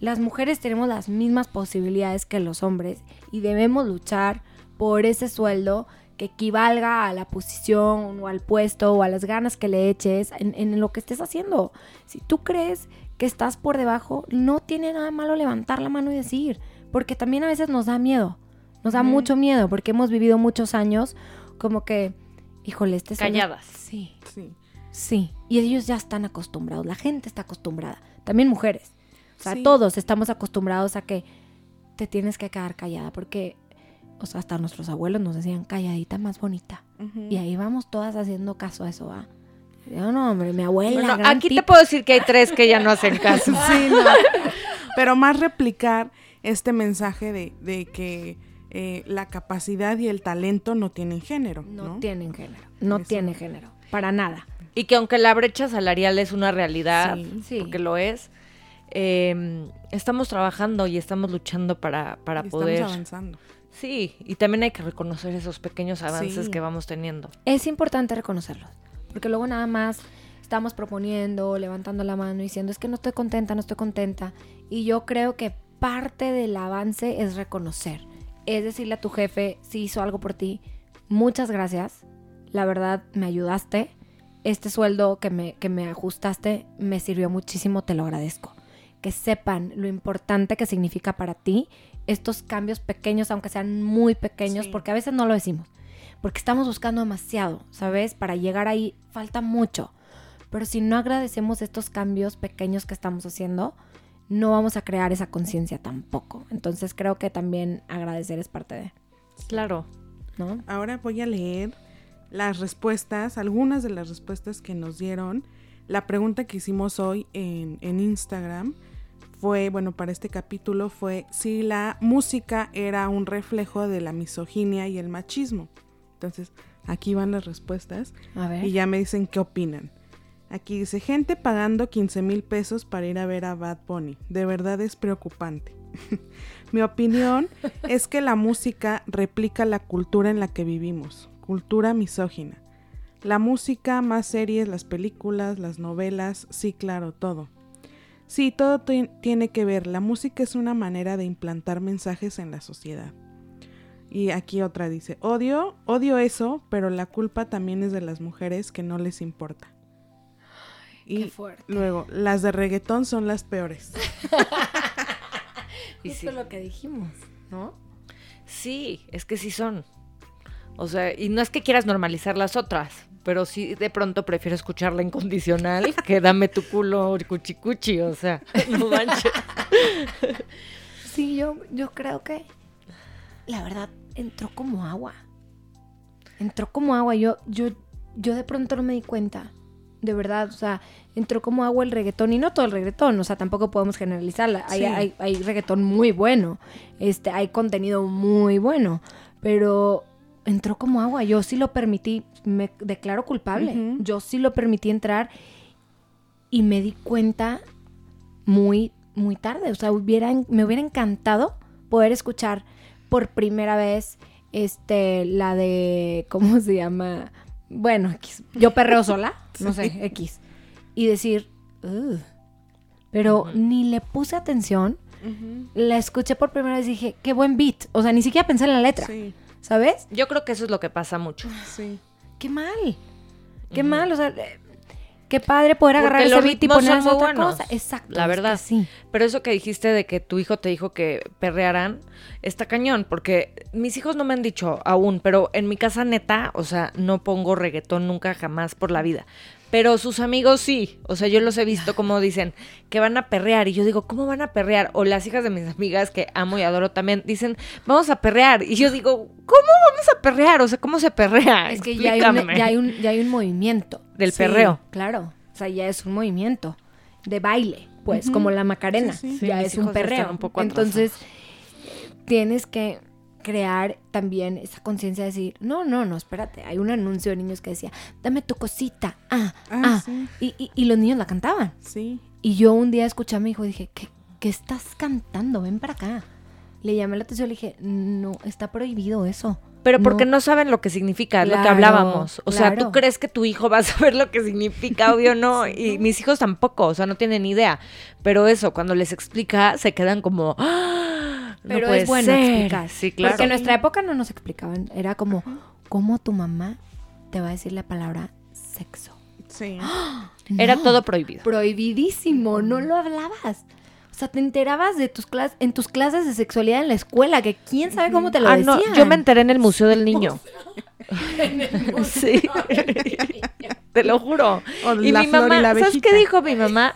las mujeres tenemos las mismas posibilidades que los hombres y debemos luchar por ese sueldo que equivalga a la posición o al puesto o a las ganas que le eches en, en lo que estés haciendo. Si tú crees que estás por debajo, no tiene nada malo levantar la mano y decir, porque también a veces nos da miedo. Nos da mucho miedo porque hemos vivido muchos años como que, híjole, este Calladas. Sí. Sí. Sí, y ellos ya están acostumbrados, la gente está acostumbrada, también mujeres. O sea, Sí. todos estamos acostumbrados a que te tienes que quedar callada, porque, o sea, hasta nuestros abuelos nos decían calladita más bonita. Y ahí vamos todas haciendo caso a eso, ¿va? Yo no, hombre, mi abuela. Bueno, gran aquí te puedo decir que hay tres que ya no hacen caso. Sí, no. Pero más replicar este mensaje de, de que eh, la capacidad y el talento no tienen género, ¿no? No tienen género, no Eso. tiene género, para nada. Y que aunque la brecha salarial es una realidad, Sí. Sí. porque lo es, eh, estamos trabajando y estamos luchando para, para Y poder... Estamos avanzando. Sí, y también hay que reconocer esos pequeños avances Sí. que vamos teniendo. Es importante reconocerlos, porque luego nada más estamos proponiendo, levantando la mano, diciendo es que no estoy contenta, no estoy contenta. Y yo creo que parte del avance es reconocer, es decirle a tu jefe si hizo algo por ti, muchas gracias, la verdad me ayudaste, este sueldo que me, que me ajustaste me sirvió muchísimo, te lo agradezco. Que sepan lo importante que significa para ti estos cambios pequeños, aunque sean muy pequeños, Sí. porque a veces no lo decimos porque estamos buscando demasiado, ¿sabes? Para llegar ahí falta mucho. Pero si no agradecemos estos cambios pequeños que estamos haciendo, no vamos a crear esa conciencia tampoco. Entonces creo que también agradecer es parte de, Claro. ¿no? Ahora voy a leer las respuestas, algunas de las respuestas que nos dieron. La pregunta que hicimos hoy en, en Instagram fue, bueno, para este capítulo fue si la música era un reflejo de la misoginia y el machismo. Entonces, aquí van las respuestas A ver. y ya me dicen qué opinan. Aquí dice, gente pagando 15 mil pesos para ir a ver a Bad Bunny. De verdad es preocupante. Mi opinión es que la música replica la cultura en la que vivimos, cultura misógina. La música, más series, las películas, las novelas, sí, claro, todo. Sí, todo ti- tiene que ver. La música es una manera de implantar mensajes en la sociedad. Y aquí otra dice, odio, odio eso, pero la culpa también es de las mujeres que no les importa. Y qué fuerte. luego, las de reggaetón son las peores. Y Justo sí. lo que dijimos, ¿no? Sí, es que sí son. O sea, y no es que quieras normalizar las otras, pero sí de pronto prefiero escuchar la incondicional que dame tu culo cuchi cuchi, o sea, no manches. Sí, yo, yo creo que la verdad entró como agua. Entró como agua. Yo, yo, yo de pronto no me di cuenta. De verdad, o sea, entró como agua el reggaetón. Y no todo el reggaetón, o sea, tampoco podemos generalizarla. Hay, Sí. hay, hay reggaetón muy bueno. Este, hay contenido muy bueno. Pero entró como agua. Yo sí lo permití. Me declaro culpable. Yo sí lo permití entrar. Y me di cuenta muy, muy tarde. O sea, hubiera, me hubiera encantado poder escuchar por primera vez este, la de, ¿cómo se llama? Bueno, X. yo perreo sola, no sé, X. Y decir, "Ugh". pero ni le puse atención. La escuché por primera vez y dije, qué buen beat. O sea, ni siquiera pensé en la letra, Sí, ¿sabes? Yo creo que eso es lo que pasa mucho. sí. Qué mal. Qué mal, o sea, qué padre poder Porque agarrar ese los beat y poner otra buenos, cosa. Exacto. la es que verdad. sí. Pero eso que dijiste de que tu hijo te dijo que perrearán, está cañón, porque mis hijos no me han dicho aún, pero en mi casa neta, o sea, no pongo reggaetón nunca jamás por la vida. Pero sus amigos sí, o sea, yo los he visto como dicen que van a perrear y yo digo, ¿cómo van a perrear? O las hijas de mis amigas que amo y adoro también dicen, vamos a perrear. Y yo digo, ¿cómo vamos a perrear? O sea, ¿cómo se perrea? Es que ya hay, un, ya, hay un, ya hay un movimiento. Del Sí. perreo. Claro. O sea, ya es un movimiento de baile, pues, como la Macarena. Sí, sí. Sí, Ya es un perreo. un poco Entonces, tienes que crear también esa conciencia de decir, no, no, no, espérate. Hay un anuncio de niños que decía, dame tu cosita. Ah, Ah, ah. sí. Y, y- y los niños la cantaban. Sí. Y yo un día escuché a mi hijo y dije, ¿qué, qué estás cantando? Ven para acá. Le llamé la atención y le dije, no, está prohibido eso. Pero porque No. no saben lo que significa, es lo que Claro, hablábamos. O sea, claro. tú crees que tu hijo va a saber lo que significa, obvio no. Y mis hijos tampoco, o sea, no tienen ni idea. Pero eso, cuando les explica, se quedan como. "Ah, Pero es bueno ser". explicar. Sí, claro. Porque en nuestra época no nos explicaban. Era como, ¿cómo tu mamá te va a decir la palabra sexo? Sí. Era No, todo prohibido. prohibidísimo, no lo hablabas. O sea, te enterabas de tus clases, en tus clases de sexualidad en la escuela, que quién sabe cómo te lo Ah, decían. no, yo me enteré en el Museo del Niño. sí. te lo juro. O Y la mi flor y mamá, la ¿sabes qué dijo mi mamá?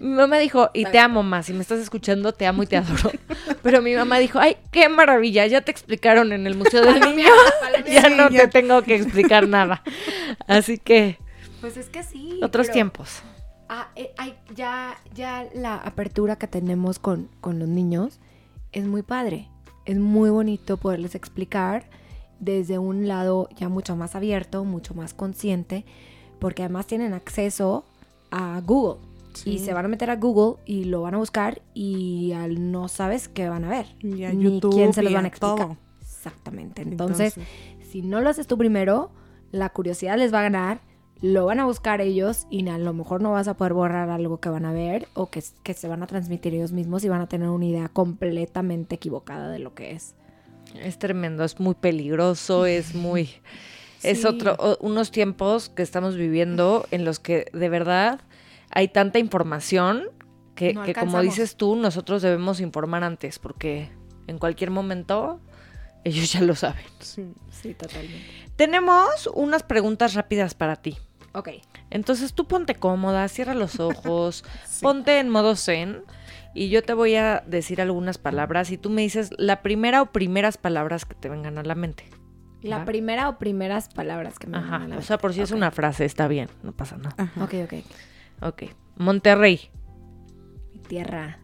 Mi mamá dijo, y te amo más, si me estás escuchando, te amo y te adoro. Pero mi mamá dijo, ay, qué maravilla, ya te explicaron en el Museo del Niño, ya no te tengo que explicar nada. Así que, Pues es que sí. otros pero- tiempos. Ah, eh, ay, ya, ya la apertura que tenemos con, con los niños es muy padre. Es muy bonito poderles explicar desde un lado ya mucho más abierto, mucho más consciente, porque además tienen acceso a Google. Sí. Y se van a meter a Google y lo van a buscar y al no sabes qué van a ver. Y a ni YouTube quién se los van a explicar. todo. Exactamente. Entonces, si no lo haces tú primero, la curiosidad les va a ganar, lo van a buscar ellos y a lo mejor no vas a poder borrar algo que van a ver o que, que se van a transmitir ellos mismos y van a tener una idea completamente equivocada de lo que es. Es tremendo, es muy peligroso, es muy... Es otro, unos tiempos que estamos viviendo en los que de verdad hay tanta información que, No que como dices tú, nosotros debemos informar antes, porque en cualquier momento ellos ya lo saben. Sí. Sí, totalmente. Tenemos unas preguntas rápidas para ti. Ok. Entonces tú ponte cómoda, cierra los ojos, Sí. ponte en modo zen y yo te voy a decir algunas palabras y tú me dices la primera o primeras palabras que te vengan a la mente. La primera o primeras palabras que me Ajá, vienen a la o sea, por si es una frase, está bien, no pasa nada. Ajá. Ok, ok. Ok. Monterrey, Mi tierra.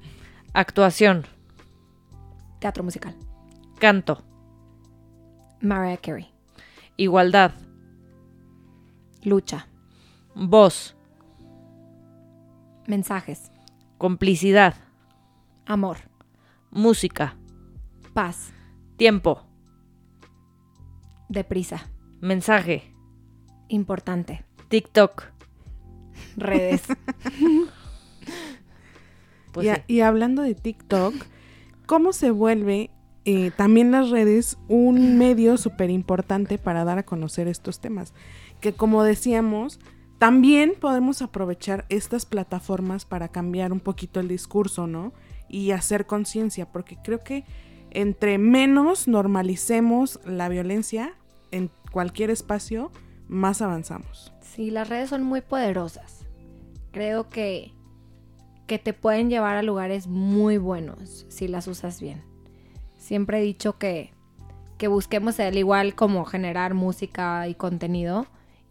actuación, Teatro musical. canto, Mariah Carey. igualdad, Lucha. Voz, Mensajes. complicidad, Amor. música, Paz. tiempo, Deprisa. mensaje, Importante. TikTok. Redes. Pues y, a- sí. y hablando de TikTok, ¿cómo se vuelve eh, también las redes un medio súper importante para dar a conocer estos temas? Que como decíamos, también podemos aprovechar estas plataformas para cambiar un poquito el discurso, ¿no? Y hacer conciencia, porque creo que entre menos normalicemos la violencia en cualquier espacio, más avanzamos. Sí, las redes son muy poderosas. Creo que, que te pueden llevar a lugares muy buenos si las usas bien. Siempre he dicho que, que busquemos al igual como generar música y contenido,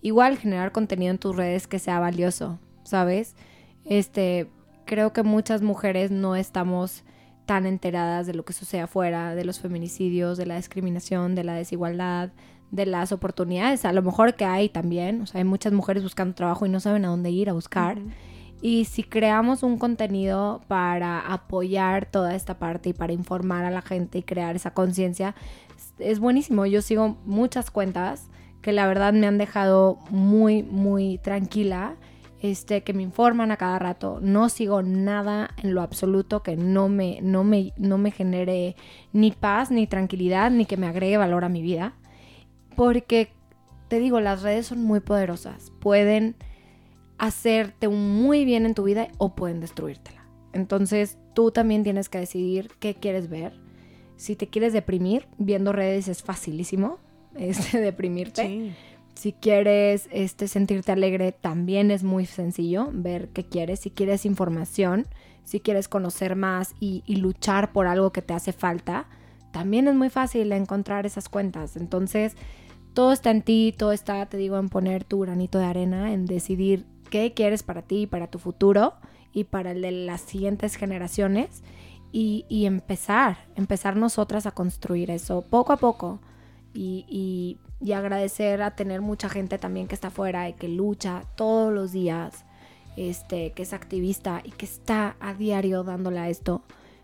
igual generar contenido en tus redes que sea valioso, ¿sabes? Este, creo que muchas mujeres no estamos tan enteradas de lo que sucede afuera, de los feminicidios, de la discriminación, de la desigualdad, de las oportunidades, a lo mejor que hay también, o sea, hay muchas mujeres buscando trabajo y no saben a dónde ir a buscar. Y si creamos un contenido para apoyar toda esta parte y para informar a la gente y crear esa conciencia, es- es buenísimo. Yo sigo muchas cuentas que la verdad me han dejado muy, muy tranquila, este, que me informan a cada rato. No sigo nada en lo absoluto que no me, no me, no me genere ni paz, ni tranquilidad, ni que me agregue valor a mi vida. Porque, te digo, las redes son muy poderosas. Pueden hacerte muy bien en tu vida o pueden destruírtela. Entonces tú también tienes que decidir qué quieres ver. Si te quieres deprimir, viendo redes es facilísimo este, deprimirte. Sí. Si quieres este, sentirte alegre, también es muy sencillo ver qué quieres. Si quieres información, si quieres conocer más y, y luchar por algo que te hace falta, también es muy fácil encontrar esas cuentas. Entonces, todo está en ti, todo está, te digo, en poner tu granito de arena, en decidir qué quieres para ti y para tu futuro y para el de las siguientes generaciones y, y empezar, empezar nosotras a construir eso poco a poco y, agradecer a tener mucha gente también que está afuera y que lucha todos los días, este, que es activista y que está a diario dándole a esto,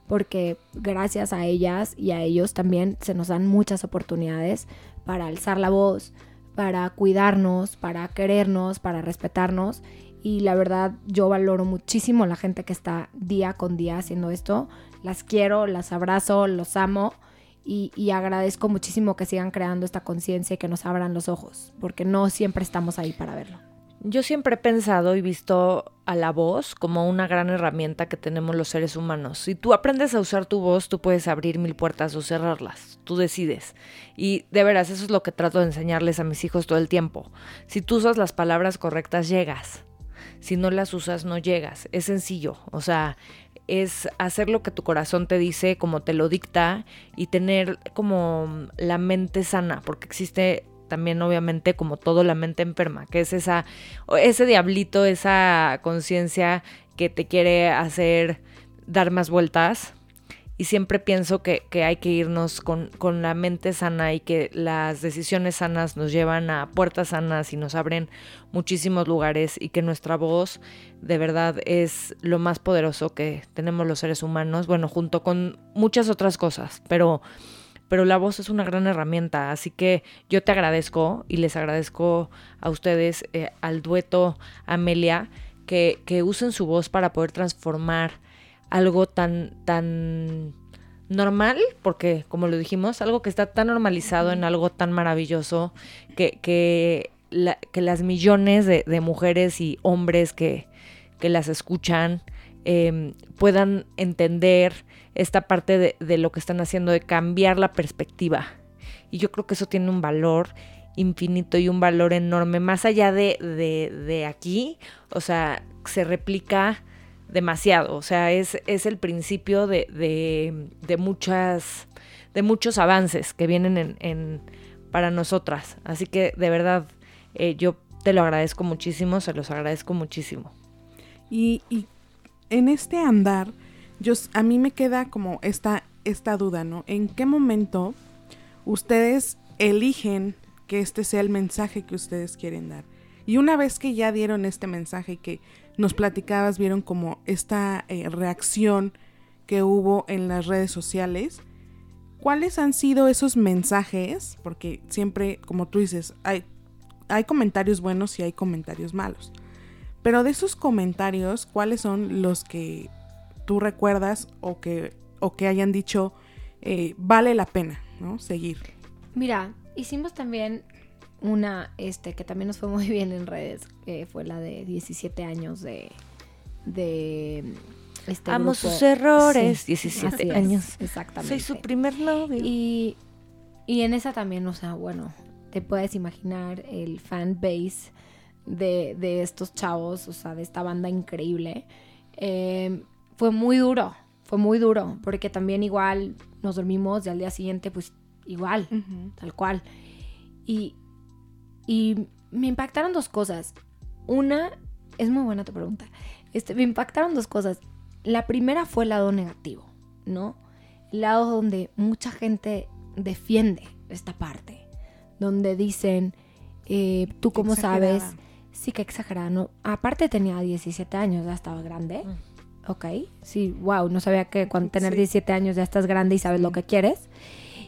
porque gracias a ellas y a ellos también se nos dan muchas oportunidades para alzar la voz, para cuidarnos, para querernos, para respetarnos. Y la verdad, yo valoro muchísimo la gente que está día con día haciendo esto. Las quiero, las abrazo, los amo y, agradezco muchísimo que sigan creando esta conciencia y que nos abran los ojos, porque no siempre estamos ahí para verlo. Yo siempre he pensado y visto a la voz como una gran herramienta que tenemos los seres humanos. Si tú aprendes a usar tu voz, tú puedes abrir mil puertas o cerrarlas. Tú decides. Y de veras, eso es lo que trato de enseñarles a mis hijos todo el tiempo. Si tú usas las palabras correctas, llegas. Si no las usas, no llegas. Es sencillo. O sea, es hacer lo que tu corazón te dice, como te lo dicta, y tener como la mente sana, porque existe también obviamente como todo la mente enferma, que es esa, ese diablito, esa conciencia que te quiere hacer dar más vueltas. Y siempre pienso que, hay que irnos con, con, la mente sana y que las decisiones sanas nos llevan a puertas sanas y nos abren muchísimos lugares y que nuestra voz de verdad es lo más poderoso que tenemos los seres humanos, bueno, junto con muchas otras cosas, pero pero la voz es una gran herramienta, así que yo te agradezco y les agradezco a ustedes, eh, al dueto Amelia, que, que usen su voz para poder transformar algo tan, tan normal, porque como lo dijimos, algo que está tan normalizado en algo tan maravilloso, que, que, que las millones de, mujeres y hombres que, que las escuchan em, puedan entender esta parte de, lo que están haciendo, de cambiar la perspectiva. Y yo creo que eso tiene un valor infinito y un valor enorme, más allá de, de, aquí, o sea, se replica demasiado, o sea, es, es el principio de, de, muchas, de muchos avances que vienen en, en, para nosotras. Así que de verdad, eh, yo te lo agradezco muchísimo, se los agradezco muchísimo. Y, y en este andar, yo, a mí me queda como esta, esta duda, ¿no? ¿En qué momento ustedes eligen que este sea el mensaje que ustedes quieren dar? Y una vez que ya dieron este mensaje que nos platicabas, vieron como esta eh, reacción que hubo en las redes sociales, ¿cuáles han sido esos mensajes? Porque siempre, como tú dices, hay, hay comentarios buenos y hay comentarios malos. Pero de esos comentarios, ¿cuáles son los que tú recuerdas o que, o que hayan dicho eh, vale la pena, ¿no? Seguir. Mira, hicimos también una, este, que también nos fue muy bien en redes, que fue la de 17 años de, de este Amo sus errores, 17 años. exactamente. Soy su primer novio. Y, y en esa también, o sea, bueno, te puedes imaginar el fan base de, de estos chavos, o sea, de esta banda increíble. Eh, fue muy duro, fue muy duro, porque también igual nos dormimos y al día siguiente pues igual, tal cual. Y, y me impactaron dos cosas. Una, es muy buena tu pregunta, este, me impactaron dos cosas. La primera fue el lado negativo, ¿no? El lado donde mucha gente defiende esta parte, donde dicen, eh, tú cómo sabes, sí que exagerado. Aparte tenía 17 años, ya estaba grande. Mm ok, sí, wow, no sabía que cuando tener 17 años ya estás grande y sabes lo que quieres.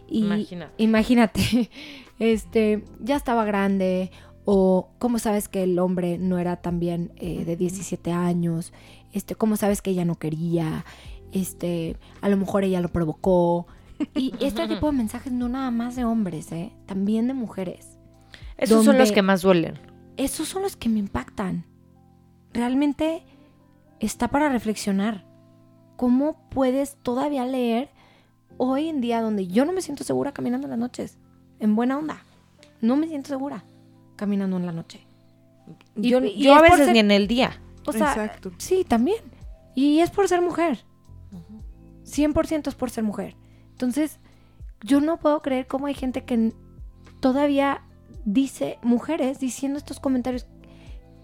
Y imagínate. imagínate, este, ya estaba grande o cómo sabes que el hombre no era también eh, de 17 años, este, cómo sabes que ella no quería, este, a lo mejor ella lo provocó. Y este tipo de mensajes no nada más de hombres, ¿eh? también de mujeres. Esos son los que más duelen. Esos son los que me impactan. Realmente está para reflexionar. ¿Cómo puedes todavía leer hoy en día donde yo no me siento segura caminando en las noches? En buena onda. No me siento segura caminando en la noche. Y, yo, a veces ni en el día. O sea, sí, también. Y es por ser mujer. 100% es por ser mujer. Entonces, yo no puedo creer cómo hay gente que todavía dice, mujeres, diciendo estos comentarios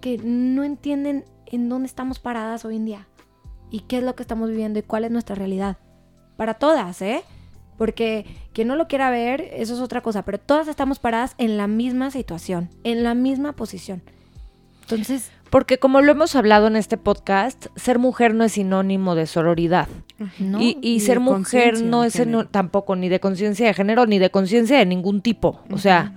que no entienden en dónde estamos paradas hoy en día y qué es lo que estamos viviendo y cuál es nuestra realidad. Para todas, ¿eh? Porque quien no lo quiera ver, eso es otra cosa, pero todas estamos paradas en la misma situación, en la misma posición. Entonces... Porque como lo hemos hablado en este podcast, ser mujer no es sinónimo de sororidad. y, ser mujer no es tampoco ni de conciencia de género ni de conciencia de ningún tipo. O sea,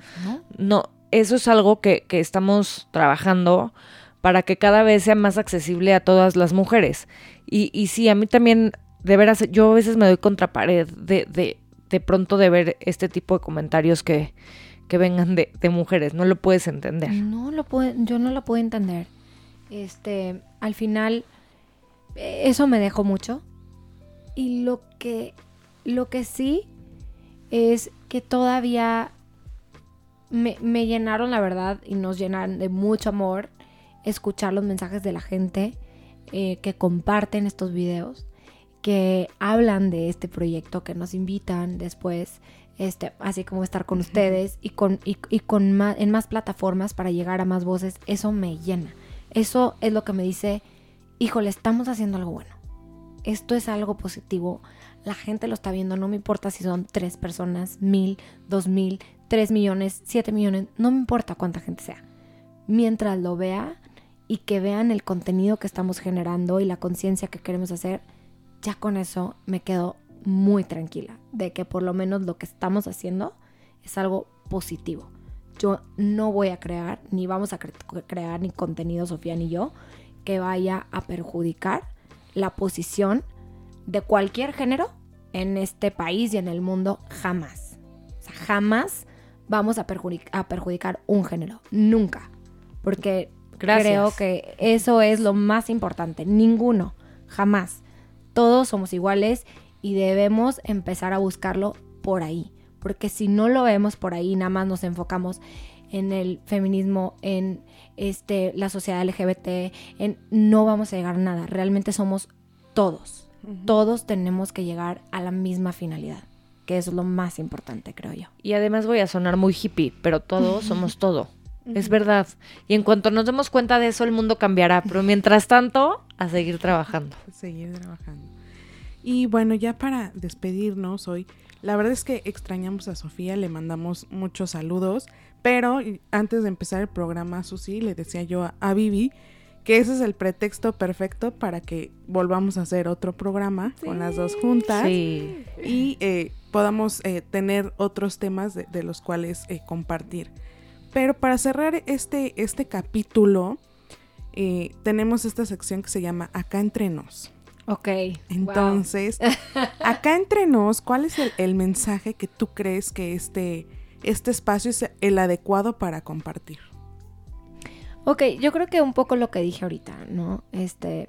¿No? eso es algo que, que estamos trabajando para que cada vez sea más accesible a todas las mujeres. Y, y sí, a mí también, de veras, yo a veces me doy contra pared de, de, de pronto de ver este tipo de comentarios que, que vengan de, de mujeres, no lo puedes entender. No lo puedo, yo no lo puedo entender. Este, al final, eh, eso me dejó mucho. Y lo que, lo que sí es que todavía me, me llenaron, la verdad, y nos llenan de mucho amor escuchar los mensajes de la gente eh, que comparten estos videos, que hablan de este proyecto, que nos invitan después, este, así como estar con ustedes y con, y, y con más, en más plataformas para llegar a más voces, eso me llena. Eso es lo que me dice, híjole, estamos haciendo algo bueno. Esto es algo positivo. La gente lo está viendo, no me importa si son tres personas, mil, dos mil, tres millones, siete millones, no me importa cuánta gente sea. Mientras lo vea y que vean el contenido que estamos generando y la conciencia que queremos hacer, ya con eso me quedo muy tranquila de que por lo menos lo que estamos haciendo es algo positivo. Yo no voy a crear, ni vamos a cre crear ni contenido, Sofía ni yo, que vaya a perjudicar la posición de cualquier género en este país y en el mundo, jamás. O sea, jamás vamos a, perjudic a perjudicar un género, nunca. Porque Gracias. creo que eso es lo más importante, ninguno, jamás. Todos somos iguales y debemos empezar a buscarlo por ahí. Porque si no lo vemos por ahí, nada más nos enfocamos en el feminismo, en este, la sociedad LGBT, en, no vamos a llegar a nada. Realmente somos todos. Uh -huh. Todos tenemos que llegar a la misma finalidad, que es lo más importante, creo yo. Y además voy a sonar muy hippie, pero todos somos todo. Es verdad. Y en cuanto nos demos cuenta de eso, el mundo cambiará. Pero mientras tanto, a seguir trabajando. Seguir trabajando. Y bueno, ya para despedirnos hoy, la verdad es que extrañamos a Sofía, le mandamos muchos saludos, pero antes de empezar el programa, Susi, le decía yo a, a Vivi que ese es el pretexto perfecto para que volvamos a hacer otro programa sí, con las dos juntas sí. y eh, podamos eh, tener otros temas de, de los cuales eh, compartir. Pero para cerrar este, este capítulo, eh, tenemos esta sección que se llama Acá entre nos. Ok. Entonces, wow. acá entre nos, ¿cuál es el, el, mensaje que tú crees que este, este espacio es el adecuado para compartir? Ok, yo creo que un poco lo que dije ahorita, ¿no? Este,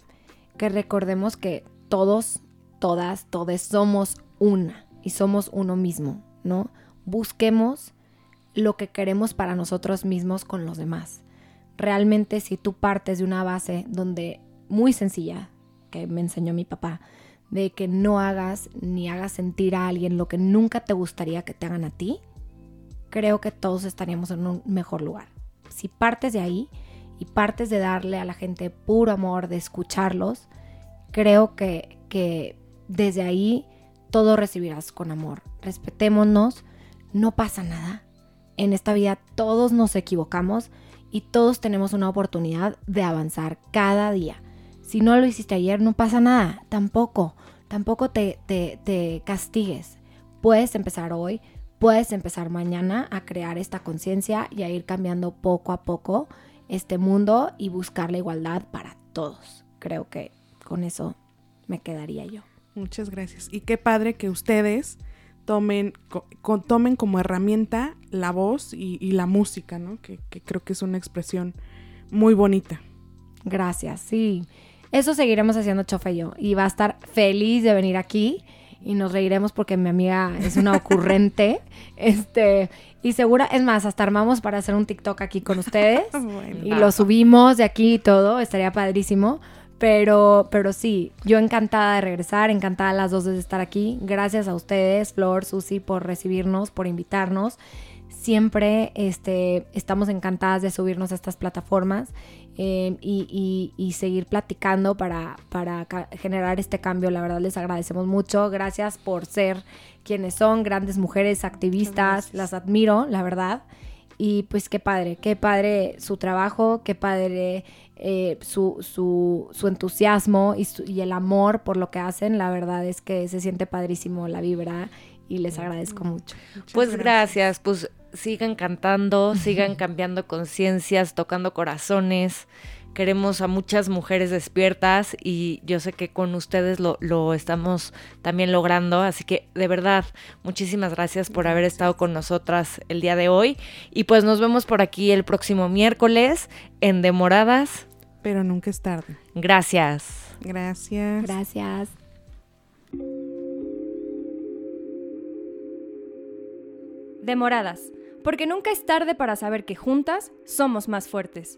que recordemos que todos, todas, todos somos una y somos uno mismo, ¿no? Busquemos lo que queremos para nosotros mismos con los demás. Realmente si tú partes de una base donde muy sencilla, que me enseñó mi papá, de que no hagas ni hagas sentir a alguien lo que nunca te gustaría que te hagan a ti, creo que todos estaríamos en un mejor lugar. Si partes de ahí y partes de darle a la gente puro amor, de escucharlos, creo que, que desde ahí todo recibirás con amor. Respetémonos, no pasa nada. En esta vida todos nos equivocamos y todos tenemos una oportunidad de avanzar cada día. Si no lo hiciste ayer, no pasa nada, tampoco. Tampoco te, te, te castigues. Puedes empezar hoy, puedes empezar mañana a crear esta conciencia y a ir cambiando poco a poco este mundo y buscar la igualdad para todos. Creo que con eso me quedaría yo. Muchas gracias. Y qué padre que ustedes tomen, co tomen como herramienta la voz y, y la música, ¿no? Que, que, creo que es una expresión muy bonita. Gracias, sí. Eso seguiremos haciendo Chofa y yo. Y va a estar feliz de venir aquí y nos reiremos porque mi amiga es una ocurrente. este, y segura, es más, hasta armamos para hacer un TikTok aquí con ustedes. bueno. Y lo subimos de aquí y todo, estaría padrísimo. Pero, pero sí, yo encantada de regresar, encantada las dos de estar aquí. Gracias a ustedes, Flor, Susi, por recibirnos, por invitarnos. Siempre este, estamos encantadas de subirnos a estas plataformas eh, y, y, y, seguir platicando para, para generar este cambio. La verdad les agradecemos mucho. Gracias por ser quienes son, grandes mujeres activistas. Las admiro, la verdad. Y pues qué padre, qué padre su trabajo, qué padre eh, su, su, su, entusiasmo y, su, y, el amor por lo que hacen. La verdad es que se siente padrísimo la vibra y les agradezco mucho. Muchas pues gracias. gracias, pues sigan cantando, sigan cambiando conciencias, tocando corazones. Queremos a muchas mujeres despiertas y yo sé que con ustedes lo, lo estamos también logrando. Así que de verdad, muchísimas gracias por haber estado con nosotras el día de hoy. Y pues nos vemos por aquí el próximo miércoles en Demoradas. Pero nunca es tarde. Gracias. Gracias. Gracias. Demoradas, porque nunca es tarde para saber que juntas somos más fuertes.